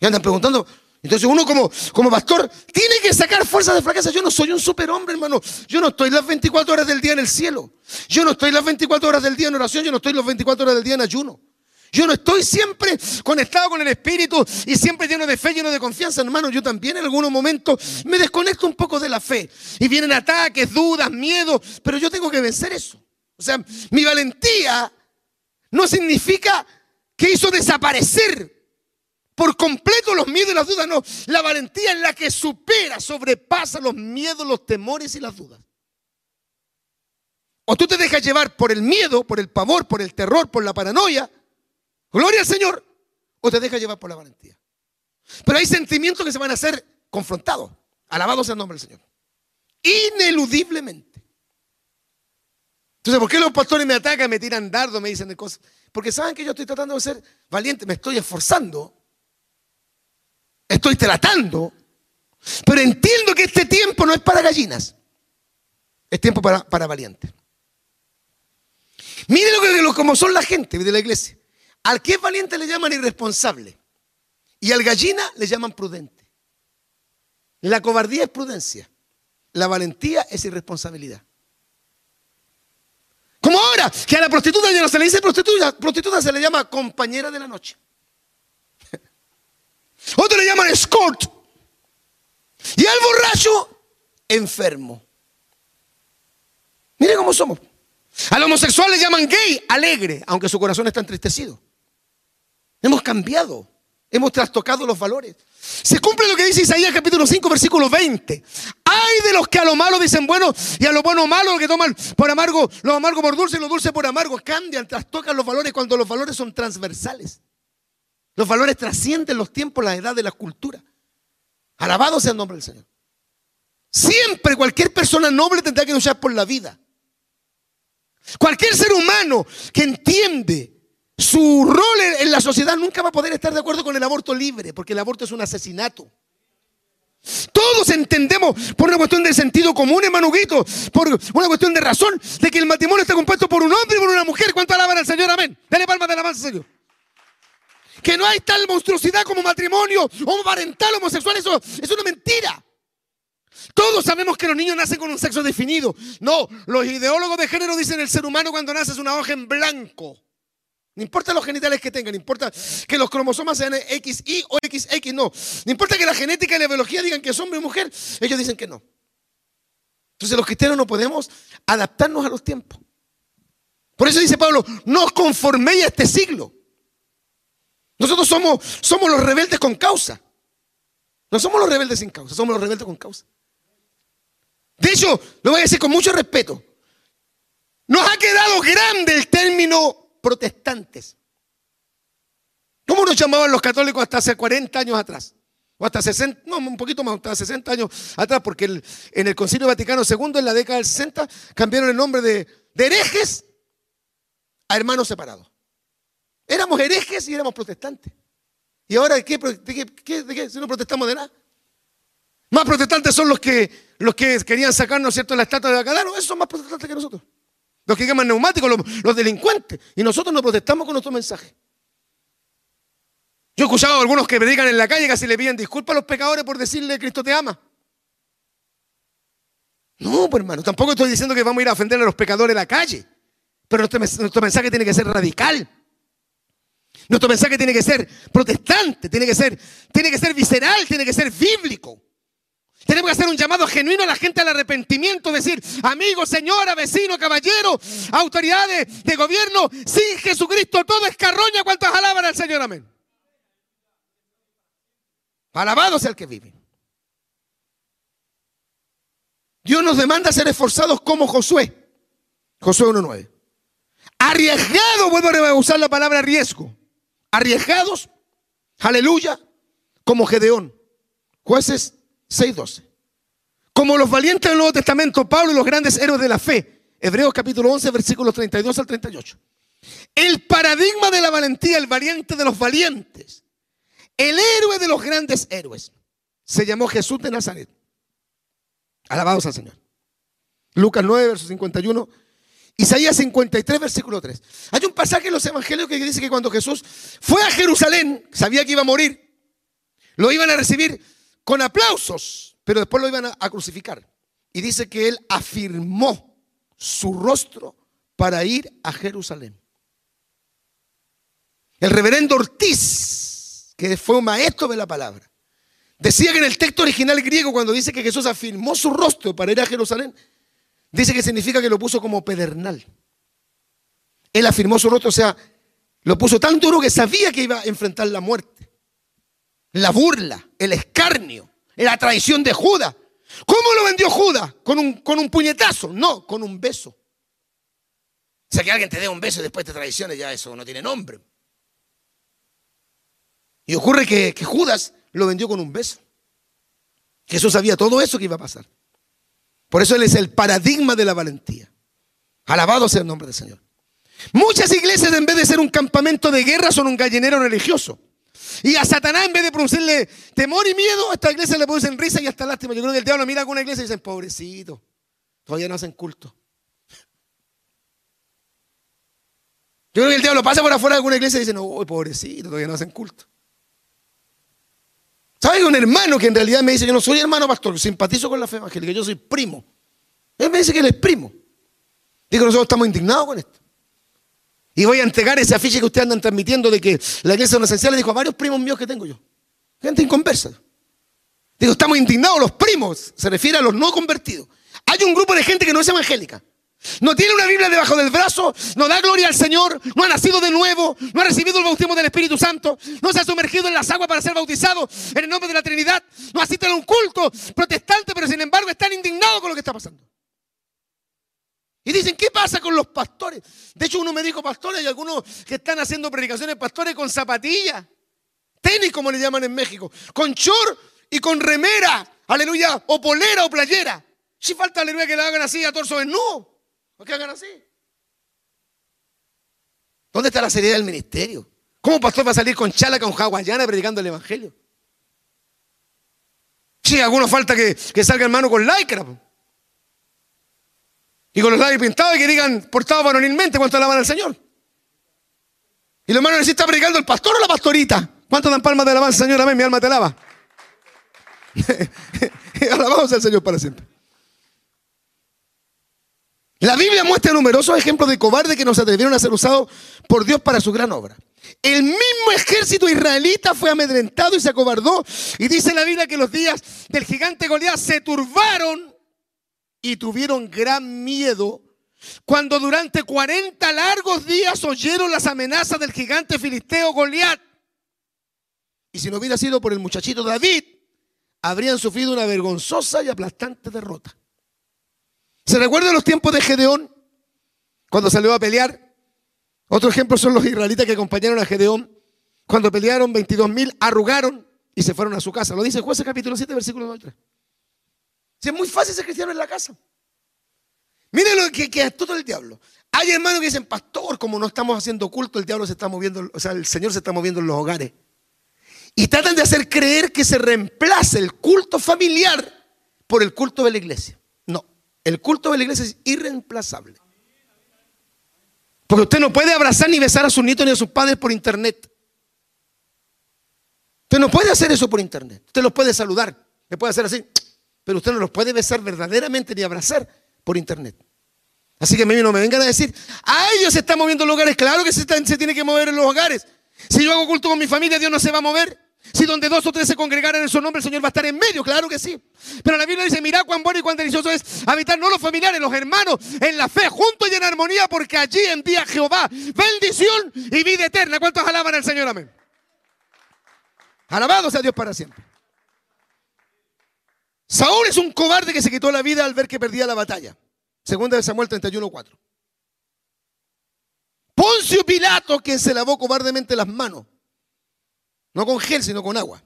Y andan preguntando. Entonces uno como, como pastor tiene que sacar fuerza de fracaso. Yo no soy un superhombre, hermano. Yo no estoy las 24 horas del día en el cielo. Yo no estoy las 24 horas del día en oración. Yo no estoy las 24 horas del día en ayuno. Yo no estoy siempre conectado con el Espíritu y siempre lleno de fe, lleno de confianza, hermano. Yo también en algunos momentos me desconecto un poco de la fe. Y vienen ataques, dudas, miedos, pero yo tengo que vencer eso. O sea, mi valentía no significa que hizo desaparecer por completo los miedos y las dudas. No, la valentía es la que supera, sobrepasa los miedos, los temores y las dudas. O tú te dejas llevar por el miedo, por el pavor, por el terror, por la paranoia, Gloria al Señor. O te deja llevar por la valentía. Pero hay sentimientos que se van a ser confrontados. Alabados sea el nombre del Señor. Ineludiblemente. Entonces, ¿por qué los pastores me atacan, me tiran dardos, me dicen cosas? Porque saben que yo estoy tratando de ser valiente, me estoy esforzando, estoy tratando, pero entiendo que este tiempo no es para gallinas, es tiempo para, para valientes. Mire lo que, como son la gente de la iglesia. Al que es valiente le llaman irresponsable. Y al gallina le llaman prudente. La cobardía es prudencia. La valentía es irresponsabilidad. Como ahora, que a la prostituta ya no se le dice prostituta, prostituta se le llama compañera de la noche. Otros le llaman escort. Y al borracho, enfermo. Mire cómo somos. Al homosexual le llaman gay, alegre, aunque su corazón está entristecido. Hemos cambiado, hemos trastocado los valores. Se cumple lo que dice Isaías capítulo 5, versículo 20. Hay de los que a lo malo dicen bueno y a lo bueno malo, que toman por amargo, lo amargo por dulce y lo dulce por amargo. Cambian, trastocan los valores cuando los valores son transversales. Los valores trascienden los tiempos, la edad de la cultura. Alabado sea el nombre del Señor. Siempre cualquier persona noble tendrá que luchar por la vida. Cualquier ser humano que entiende su rol en la sociedad nunca va a poder estar de acuerdo con el aborto libre, porque el aborto es un asesinato. Todos entendemos por una cuestión de sentido común, hermano Guito, por una cuestión de razón, de que el matrimonio está compuesto por un hombre y por una mujer. ¿Cuánto alaban al Señor? Amén. Dale palmas de alabanza, Señor. Que no hay tal monstruosidad como matrimonio parental homosexual, eso es una mentira. Todos sabemos que los niños nacen con un sexo definido. No, los ideólogos de género dicen el ser humano cuando nace es una hoja en blanco. No importa los genitales que tengan, no importa que los cromosomas sean XY o XX, no. No importa que la genética y la biología digan que es hombre o mujer, ellos dicen que no. Entonces los cristianos no podemos adaptarnos a los tiempos. Por eso dice Pablo, no os conforméis a este siglo. Nosotros somos, somos los rebeldes con causa. No somos los rebeldes sin causa, somos los rebeldes con causa. De hecho, lo voy a decir con mucho respeto. Nos ha quedado grande el término protestantes. ¿Cómo nos llamaban los católicos hasta hace 40 años atrás? O hasta 60, no, un poquito más, hasta 60 años atrás, porque en el Concilio Vaticano II, en la década del 60, cambiaron el nombre de, herejes a hermanos separados. Éramos herejes y éramos protestantes. ¿Y ahora de qué, de qué, Si no protestamos de nada. Más protestantes son los que, los que querían sacarnos, ¿cierto?, la estatua de Bacalaro. Esos son más protestantes que nosotros. Los que queman neumáticos, los, delincuentes. Y nosotros nos protestamos con nuestro mensaje. Yo he escuchado a algunos que predican en la calle casi le piden disculpas a los pecadores por decirle Cristo te ama. No, pues hermano, tampoco estoy diciendo que vamos a ir a ofender a los pecadores en la calle. Pero nuestro, nuestro mensaje tiene que ser radical. Nuestro mensaje tiene que ser protestante, tiene que ser, tiene que ser visceral, tiene que ser bíblico. Tenemos que hacer un llamado genuino a la gente al arrepentimiento, decir, amigo, señora, vecino, caballero, autoridades de gobierno, sin Jesucristo todo es carroña, ¿cuántos alaban al Señor? Amén. Alabado sea el que vive. Dios nos demanda ser esforzados como Josué. Josué 1.9. Arriesgado, vuelvo a usar la palabra riesgo. Arriesgados, aleluya, como Gedeón. Jueces 6.12. Como los valientes del Nuevo Testamento, Pablo y los grandes héroes de la fe. Hebreos capítulo 11, versículos 32 al 38. El paradigma de la valentía, el valiente de los valientes. El héroe de los grandes héroes. Se llamó Jesús de Nazaret. Alabados al Señor. Lucas 9, verso 51. Isaías 53, versículo 3. Hay un pasaje en los evangelios que dice que cuando Jesús fue a Jerusalén, sabía que iba a morir, lo iban a recibir con aplausos, pero después lo iban a, crucificar. Y dice que él afirmó su rostro para ir a Jerusalén. El reverendo Ortiz, que fue un maestro de la palabra, decía que en el texto original griego, cuando dice que Jesús afirmó su rostro para ir a Jerusalén, dice que significa que lo puso como pedernal. Él afirmó su rostro, o sea, lo puso tan duro que sabía que iba a enfrentar la muerte la burla, el escarnio, la traición de Judas. ¿Cómo lo vendió Judas? ¿Con un, con un puñetazo? No, con un beso. O sea, que alguien te dé un beso y después te traicione, ya eso no tiene nombre. Y ocurre que, que Judas lo vendió con un beso. Jesús sabía todo eso que iba a pasar. Por eso Él es el paradigma de la valentía. Alabado sea el nombre del Señor. Muchas iglesias en vez de ser un campamento de guerra son un gallinero religioso. Y a Satanás, en vez de producirle temor y miedo, a esta iglesia le producen risa y hasta lástima. Yo creo que el diablo mira a una iglesia y dice, pobrecito, todavía no hacen culto. Yo creo que el diablo pasa por afuera de alguna iglesia y dice, no, pobrecito, todavía no hacen culto. ¿Sabes? Un hermano que en realidad me dice, yo no soy hermano pastor, simpatizo con la fe evangélica, yo soy primo. Él me dice que él es primo. Digo, nosotros estamos indignados con esto. Y voy a entregar ese afiche que ustedes andan transmitiendo de que la iglesia es una esencial. Le dijo a varios primos míos que tengo yo. Gente inconversa. Digo, estamos indignados los primos, se refiere a los no convertidos. Hay un grupo de gente que no es evangélica. No tiene una Biblia debajo del brazo, no da gloria al Señor, no ha nacido de nuevo, no ha recibido el bautismo del Espíritu Santo, no se ha sumergido en las aguas para ser bautizado en el nombre de la Trinidad, no asiste a un culto protestante, pero sin embargo están indignados con lo que está pasando. Y dicen, ¿qué pasa con los pastores? De hecho, uno me dijo pastores y algunos que están haciendo predicaciones pastores con zapatillas, tenis como le llaman en México, con short y con remera, aleluya, o polera o playera. Si falta, aleluya, que la hagan así a torso desnudo. ¿Por qué hagan así? ¿Dónde está la seriedad del ministerio? ¿Cómo pastor va a salir con chala, con hawaiana predicando el evangelio? Si sí, algunos falta que, que salga hermano con lycra. Y con los labios pintados y que digan portado varonilmente cuánto alaban al Señor. Y los hermanos necesitan predicando el pastor o la pastorita. ¿Cuánto dan palmas de alabanza, Señor? Amén, mi alma te alaba. Alabamos al Señor para siempre. La Biblia muestra numerosos ejemplos de cobardes que no se atrevieron a ser usados por Dios para su gran obra. El mismo ejército israelita fue amedrentado y se acobardó. Y dice la Biblia que los días del gigante Goliat se turbaron y tuvieron gran miedo cuando durante 40 largos días oyeron las amenazas del gigante filisteo Goliat. Y si no hubiera sido por el muchachito David, habrían sufrido una vergonzosa y aplastante derrota. ¿Se recuerdan los tiempos de Gedeón? Cuando salió a pelear. Otro ejemplo son los israelitas que acompañaron a Gedeón. Cuando pelearon 22 mil, arrugaron y se fueron a su casa. Lo dice Jueces capítulo 7, versículo 2 3. Si es muy fácil ser cristiano en la casa. Miren lo que, que es todo el diablo. Hay hermanos que dicen, pastor, como no estamos haciendo culto, el diablo se está moviendo, o sea, el Señor se está moviendo en los hogares. Y tratan de hacer creer que se reemplace el culto familiar por el culto de la iglesia. No, el culto de la iglesia es irreemplazable. Porque usted no puede abrazar ni besar a sus nietos ni a sus padres por internet. Usted no puede hacer eso por internet. Usted los puede saludar, le puede hacer así, pero usted no los puede besar verdaderamente ni abrazar por internet. Así que a mí no me vengan a decir, a ellos se están moviendo hogares. Claro que se, se tiene que mover en los hogares. Si yo hago culto con mi familia, Dios no se va a mover. Si donde dos o tres se congregaran en su nombre, el Señor va a estar en medio, claro que sí. Pero la Biblia dice, mira cuán bueno y cuán delicioso es habitar no los familiares, los hermanos, en la fe, juntos y en armonía, porque allí envía Jehová bendición y vida eterna. ¿Cuántos alaban al Señor? Amén. Alabado sea Dios para siempre. Saúl es un cobarde que se quitó la vida al ver que perdía la batalla. Segunda de Samuel 31.4. Poncio Pilato, quien se lavó cobardemente las manos no con gel, sino con agua.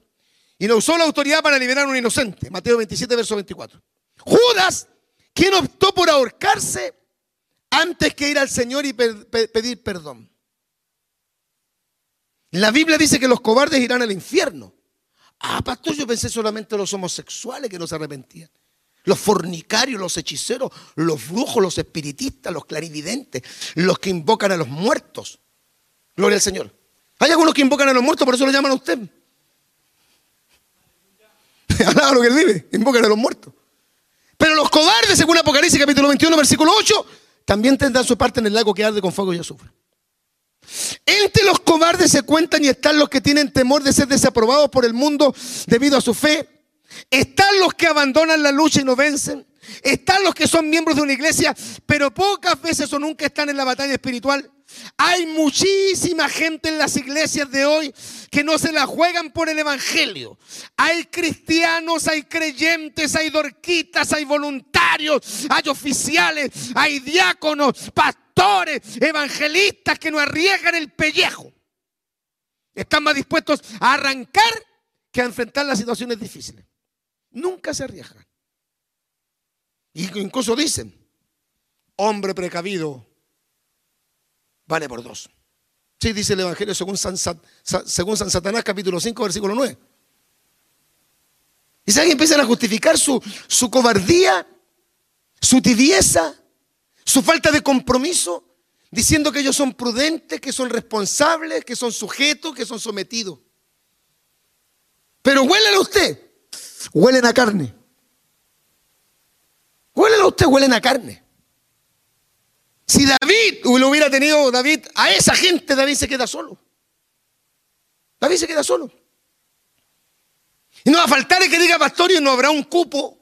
Y no usó la autoridad para liberar a un inocente. Mateo 27, verso 24. Judas, quien optó por ahorcarse antes que ir al Señor y pedir perdón. La Biblia dice que los cobardes irán al infierno. Ah, pastor, yo pensé solamente los homosexuales que no se arrepentían. Los fornicarios, los hechiceros, los brujos, los espiritistas, los clarividentes, los que invocan a los muertos. Gloria al Señor. Hay algunos que invocan a los muertos, por eso lo llaman a usted. Alaba lo que él vive, invocan a los muertos. Pero los cobardes, según Apocalipsis capítulo 21, versículo 8, también tendrán su parte en el lago que arde con fuego y azufre. Entre los cobardes se cuentan y están los que tienen temor de ser desaprobados por el mundo debido a su fe. Están los que abandonan la lucha y no vencen. Están los que son miembros de una iglesia, pero pocas veces o nunca están en la batalla espiritual. Hay muchísima gente en las iglesias de hoy que no se la juegan por el Evangelio. Hay cristianos, hay creyentes, hay dorquitas, hay voluntarios, hay oficiales, hay diáconos, pastores, evangelistas que no arriesgan el pellejo. Están más dispuestos a arrancar que a enfrentar las situaciones difíciles. Nunca se arriesgan. Y incluso dicen, hombre precavido vale por dos. Sí, dice el Evangelio según San, según San Satanás, capítulo 5, versículo 9. Y saben, empiezan a justificar su, su cobardía, su tibieza, su falta de compromiso, diciendo que ellos son prudentes, que son responsables, que son sujetos, que son sometidos. Pero huelen a usted, huelen a carne. Huelen a usted, huelen a carne. Si David lo hubiera tenido David a esa gente, David se queda solo. David se queda solo. Y no va a faltar el que diga, pastor, y no habrá un cupo.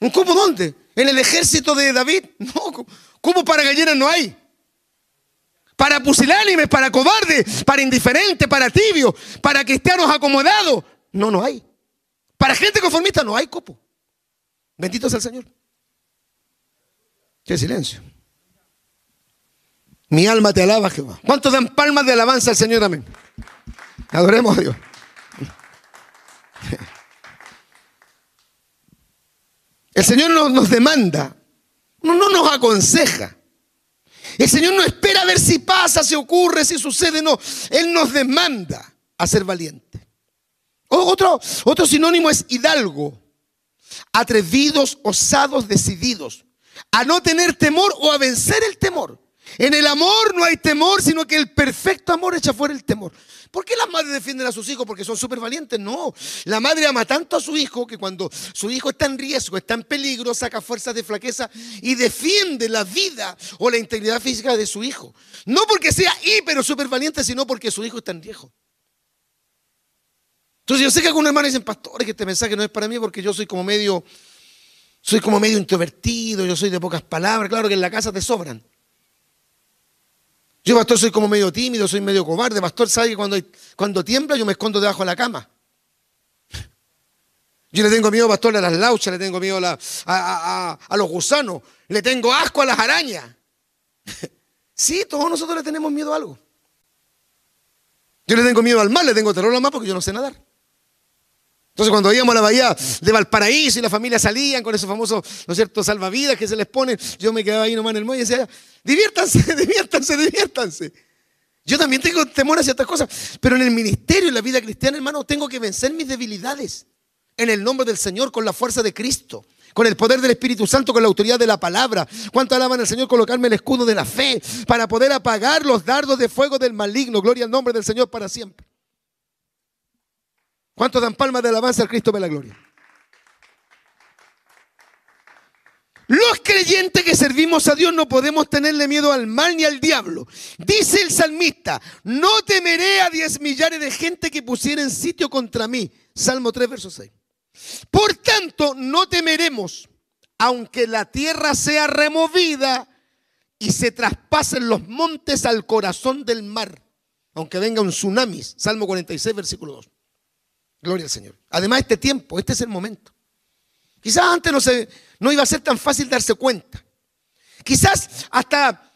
¿Un cupo dónde? ¿En el ejército de David? No, cupo para gallinas no hay. Para pusilánimes, para cobardes, para indiferentes, para tibios, para cristianos acomodados. No, no hay. Para gente conformista no hay cupo. Bendito sea el Señor. Qué silencio. Mi alma te alaba, Jehová. ¿Cuántos dan palmas de alabanza al Señor? Amén. Adoremos a Dios. El Señor nos, demanda, no, no nos aconseja. El Señor no espera a ver si pasa, si ocurre, si sucede, no. Él nos demanda a ser valiente. Otro, otro sinónimo es hidalgo. Atrevidos, osados, decididos. A no tener temor o a vencer el temor. En el amor no hay temor, sino que el perfecto amor echa fuera el temor. ¿Por qué las madres defienden a sus hijos? Porque son súper valientes. No, la madre ama tanto a su hijo que cuando su hijo está en riesgo, está en peligro, saca fuerzas de flaqueza y defiende la vida o la integridad física de su hijo. No porque sea hiper o súper valiente, sino porque su hijo está en riesgo. Entonces yo sé que algunos hermanos dicen, pastores, que este mensaje no es para mí porque yo soy como medio, soy como medio introvertido, yo soy de pocas palabras. Claro que en la casa te sobran. Yo, pastor, soy como medio tímido, soy medio cobarde. Pastor, ¿sabe que cuando, cuando tiembla yo me escondo debajo de la cama? Yo le tengo miedo, pastor, a las lauchas, le tengo miedo a, a, los gusanos, le tengo asco a las arañas. Sí, todos nosotros le tenemos miedo a algo. Yo le tengo miedo al mar, le tengo terror al mar porque yo no sé nadar. Entonces cuando íbamos a la bahía de Valparaíso y la familia salían con esos famosos, ¿no es cierto?, salvavidas que se les ponen, yo me quedaba ahí nomás en el muelle y decía, diviértanse, diviértanse, diviértanse. Yo también tengo temor a ciertas cosas, pero en el ministerio, en la vida cristiana, hermano, tengo que vencer mis debilidades en el nombre del Señor, con la fuerza de Cristo, con el poder del Espíritu Santo, con la autoridad de la palabra. ¿Cuánto alaban al Señor colocarme el escudo de la fe para poder apagar los dardos de fuego del maligno? Gloria al nombre del Señor para siempre. ¿Cuántos dan palmas de alabanza al Cristo de la gloria? Los creyentes que servimos a Dios no podemos tenerle miedo al mal ni al diablo. Dice el salmista, no temeré a diez millares de gente que pusiera sitio contra mí. Salmo 3, verso 6. Por tanto, no temeremos, aunque la tierra sea removida y se traspasen los montes al corazón del mar, aunque venga un tsunami. Salmo 46, versículo 2. Gloria al Señor. Además, este tiempo, este es el momento. Quizás antes no, se, no iba a ser tan fácil darse cuenta. Quizás hasta,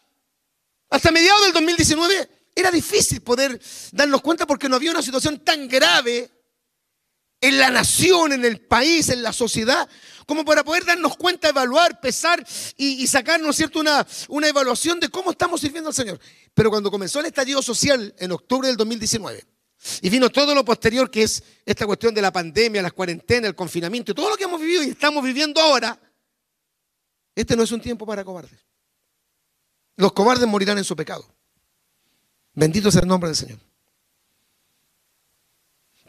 hasta mediados del 2019 era difícil poder darnos cuenta porque no había una situación tan grave en la nación, en el país, en la sociedad, como para poder darnos cuenta, evaluar, pesar y, sacarnos ¿cierto? Una, una evaluación de cómo estamos sirviendo al Señor. Pero cuando comenzó el estallido social en octubre del 2019, y vino todo lo posterior, que es esta cuestión de la pandemia, las cuarentenas, el confinamiento, todo lo que hemos vivido y estamos viviendo ahora. Este no es un tiempo para cobardes. Los cobardes morirán en su pecado. Bendito sea el nombre del Señor.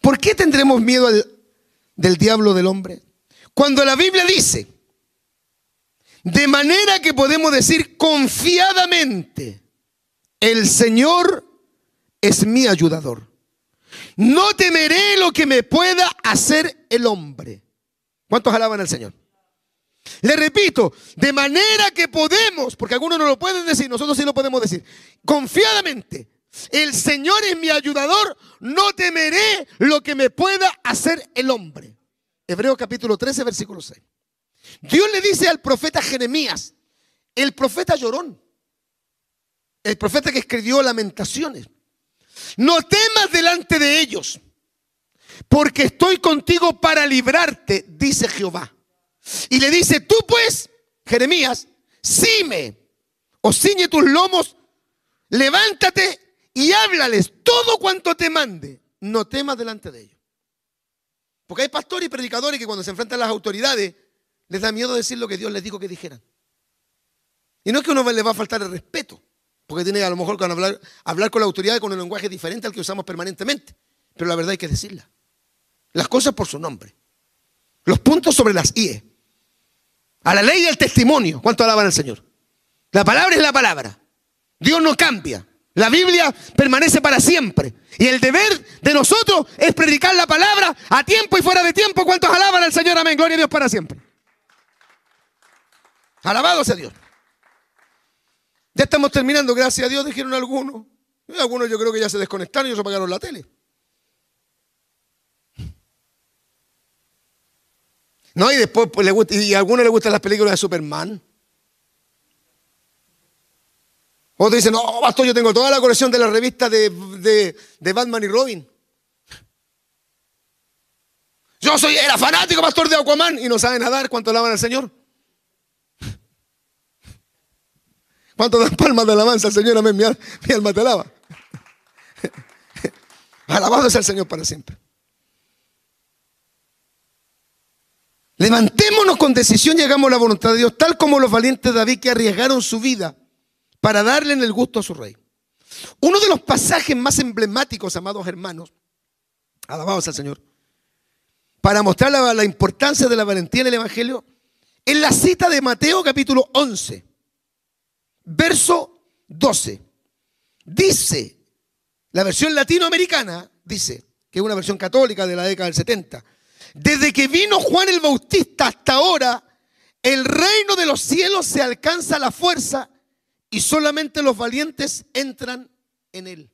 ¿Por qué tendremos miedo del diablo del hombre? Cuando la Biblia dice, de manera que podemos decir confiadamente, el Señor es mi ayudador. No temeré lo que me pueda hacer el hombre. ¿Cuántos alaban al Señor? Le repito, de manera que podemos, porque algunos no lo pueden decir, nosotros sí lo podemos decir, confiadamente, el Señor es mi ayudador, no temeré lo que me pueda hacer el hombre. Hebreo capítulo 13, versículo 6. Dios le dice al profeta Jeremías, el profeta llorón, el profeta que escribió lamentaciones, no temas delante de ellos, porque estoy contigo para librarte, dice Jehová. Y le dice, tú pues, Jeremías, cime o ciñe tus lomos, levántate y háblales todo cuanto te mande. No temas delante de ellos. Porque hay pastores y predicadores que cuando se enfrentan a las autoridades les da miedo decir lo que Dios les dijo que dijeran. Y no es que uno le va a faltar el respeto, porque tiene a lo mejor que hablar, con la autoridad con un lenguaje diferente al que usamos permanentemente. Pero la verdad hay que decirla. Las cosas por su nombre. Los puntos sobre las IE. A la ley del testimonio. ¿Cuánto alaban al Señor? La palabra es la palabra. Dios no cambia. La Biblia permanece para siempre. Y el deber de nosotros es predicar la palabra a tiempo y fuera de tiempo. ¿Cuántos alaban al Señor? Amén. Gloria a Dios para siempre. Alabado sea Dios. Ya estamos terminando, gracias a Dios, dijeron algunos. algunos yo creo que ya se desconectaron y se apagaron la tele. No, y después pues, le gusta, y a algunos les gustan las películas de Superman. Otros dicen, no, pastor, yo tengo toda la colección de la revista de, de, Batman y Robin. Yo soy, era fanático, pastor de Aquaman, y no sabe nadar. ¿Cuánto alaban al Señor? ¿Cuánto dan palmas de alabanza al Señor? Amén, mi, mi alma te alaba. Alabado sea el Señor para siempre. Levantémonos con decisión y hagamos la voluntad de Dios, tal como los valientes David que arriesgaron su vida para darle en el gusto a su rey. Uno de los pasajes más emblemáticos, amados hermanos, alabados al Señor, para mostrar la, importancia de la valentía en el Evangelio, es la cita de Mateo capítulo 11, verso 12. Dice, la versión latinoamericana, dice, que es una versión católica de la década del 70, desde que vino Juan el Bautista hasta ahora, el reino de los cielos se alcanza la fuerza y solamente los valientes entran en él.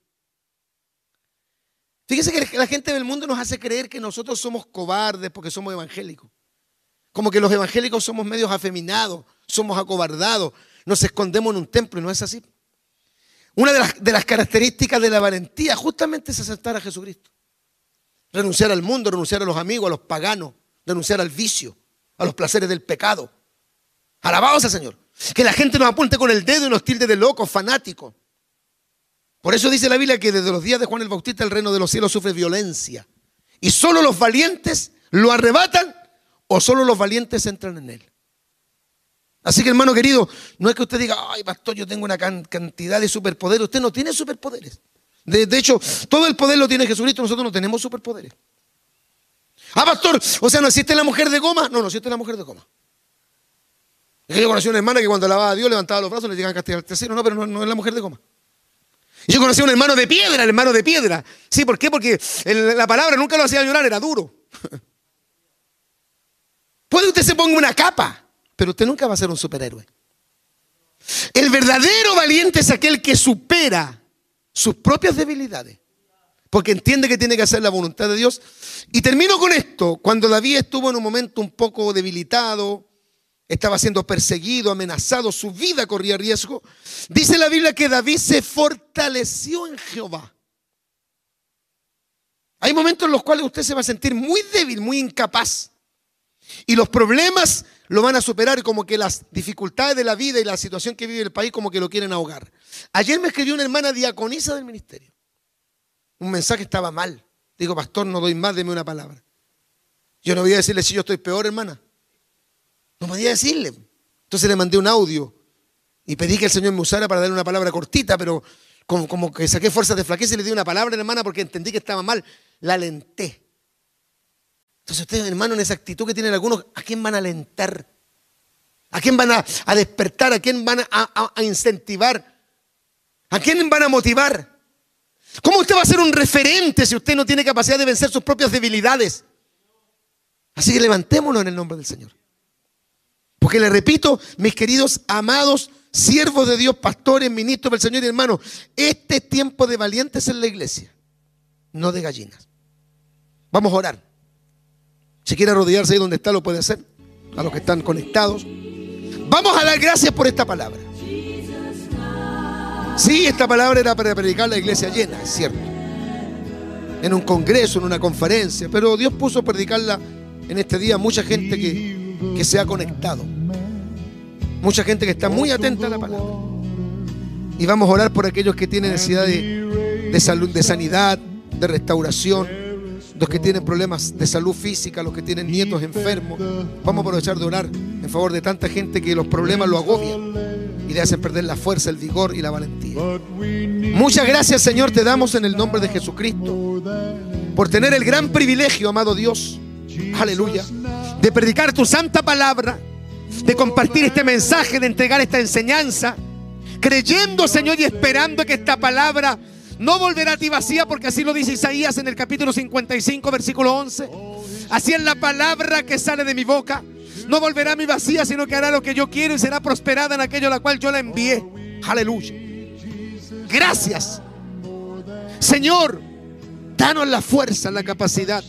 Fíjese que la gente del mundo nos hace creer que nosotros somos cobardes porque somos evangélicos. Como que los evangélicos somos medios afeminados, somos acobardados, nos escondemos en un templo y no es así. Una de las, características de la valentía justamente es aceptar a Jesucristo. Renunciar al mundo, renunciar a los amigos, a los paganos, renunciar al vicio, a los placeres del pecado. Alabados al Señor. Que la gente nos apunte con el dedo y nos tilde de locos, fanáticos. Por eso dice la Biblia que desde los días de Juan el Bautista el reino de los cielos sufre violencia. Y solo los valientes lo arrebatan o solo los valientes entran en él. Así que hermano querido, no es que usted diga, ay pastor, yo tengo una cantidad de superpoderes. Usted no tiene superpoderes. De, hecho, todo el poder lo tiene Jesucristo, nosotros no tenemos superpoderes. Ah, pastor, o sea, ¿no existe la mujer de goma? No, no existe la mujer de goma. Es yo conocí a una hermana que cuando alababa a Dios levantaba los brazos y le llegaban a castigar al tercero. No, pero no, es la mujer de goma. Y yo conocí a un hermano de piedra, el hermano de piedra. Sí, ¿por qué? Porque la palabra nunca lo hacía llorar, era duro. Puede usted se ponga una capa, pero usted nunca va a ser un superhéroe. El verdadero valiente es aquel que supera sus propias debilidades, porque entiende que tiene que hacer la voluntad de Dios. Y termino con esto, cuando David estuvo en un momento un poco debilitado, estaba siendo perseguido, amenazado, su vida corría riesgo. Dice la Biblia que David se fortaleció en Jehová. Hay momentos en los cuales usted se va a sentir muy débil, muy incapaz. Y los problemas lo van a superar como que las dificultades de la vida y la situación que vive el país como que lo quieren ahogar. Ayer me escribió una hermana diaconisa del ministerio. Un mensaje estaba mal. Digo, pastor, no doy más, deme una palabra. Yo no voy a decirle si yo estoy peor, hermana. No podía decirle. Entonces le mandé un audio y pedí que el Señor me usara para darle una palabra cortita, pero como, que saqué fuerzas de flaqueza y le di una palabra, hermana, porque entendí que estaba mal. La alenté. Entonces ustedes, hermano, en esa actitud que tienen algunos, ¿a quién van a alentar? ¿A quién van a, despertar? ¿A quién van a, a incentivar? ¿A quién van a motivar? ¿Cómo usted va a ser un referente si usted no tiene capacidad de vencer sus propias debilidades? Así que levantémonos en el nombre del Señor. Porque le repito, mis queridos amados siervos de Dios, pastores, ministros del Señor y hermanos, este es tiempo de valientes en la iglesia, no de gallinas. Vamos a orar. Si quiere arrodillarse ahí donde está, lo puede hacer. A los que están conectados. Vamos a dar gracias por esta palabra. Sí, esta palabra era para predicar la iglesia llena, es cierto. En un congreso, en una conferencia. Pero Dios puso a predicarla en este día mucha gente que que se ha conectado. Mucha gente que está muy atenta a la palabra. Y vamos a orar por aquellos que tienen necesidad de, salud, de sanidad, de restauración, los que tienen problemas de salud física, los que tienen nietos enfermos. Vamos a aprovechar de orar en favor de tanta gente que los problemas lo agobian y le hacen perder la fuerza, el vigor y la valentía. Muchas gracias, Señor, te damos en el nombre de Jesucristo por tener el gran privilegio, amado Dios. Aleluya de predicar tu santa palabra, de compartir este mensaje, de entregar esta enseñanza, creyendo, Señor, y esperando que esta palabra no volverá a ti vacía, porque así lo dice Isaías en el capítulo 55, versículo 11. Así es la palabra que sale de mi boca. No volverá a mi vacía, sino que hará lo que yo quiero y será prosperada en aquello a la cual yo la envié. Aleluya. Gracias. Señor, danos la fuerza, la capacidad.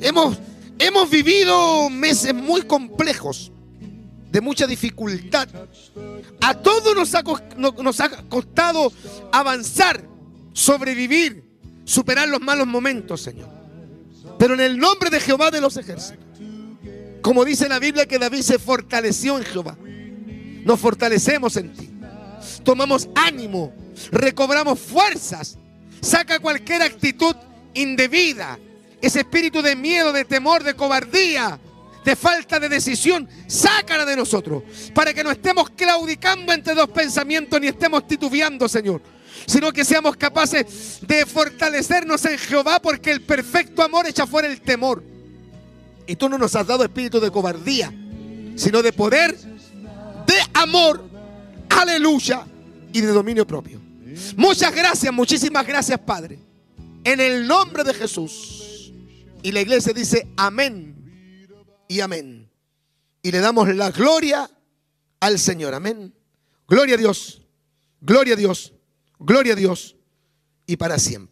Hemos, hemos vivido meses muy complejos, de mucha dificultad. A todos nos ha, nos ha costado avanzar, sobrevivir, superar los malos momentos, Señor. Pero en el nombre de Jehová de los ejércitos, como dice la Biblia que David se fortaleció en Jehová, nos fortalecemos en ti. Tomamos ánimo, recobramos fuerzas, saca cualquier actitud indebida, ese espíritu de miedo, de temor, de cobardía, de falta de decisión, sácala de nosotros, para que no estemos claudicando entre dos pensamientos ni estemos titubeando, Señor, sino que seamos capaces de fortalecernos en Jehová, porque el perfecto amor echa fuera el temor. Y tú no nos has dado espíritu de cobardía, sino de poder, de amor, aleluya, y de dominio propio. Muchas gracias, muchísimas gracias, Padre. En el nombre de Jesús. Y la iglesia dice amén y amén. Y le damos la gloria al Señor. Amén. Gloria a Dios. Gloria a Dios. Gloria a Dios. Y para siempre.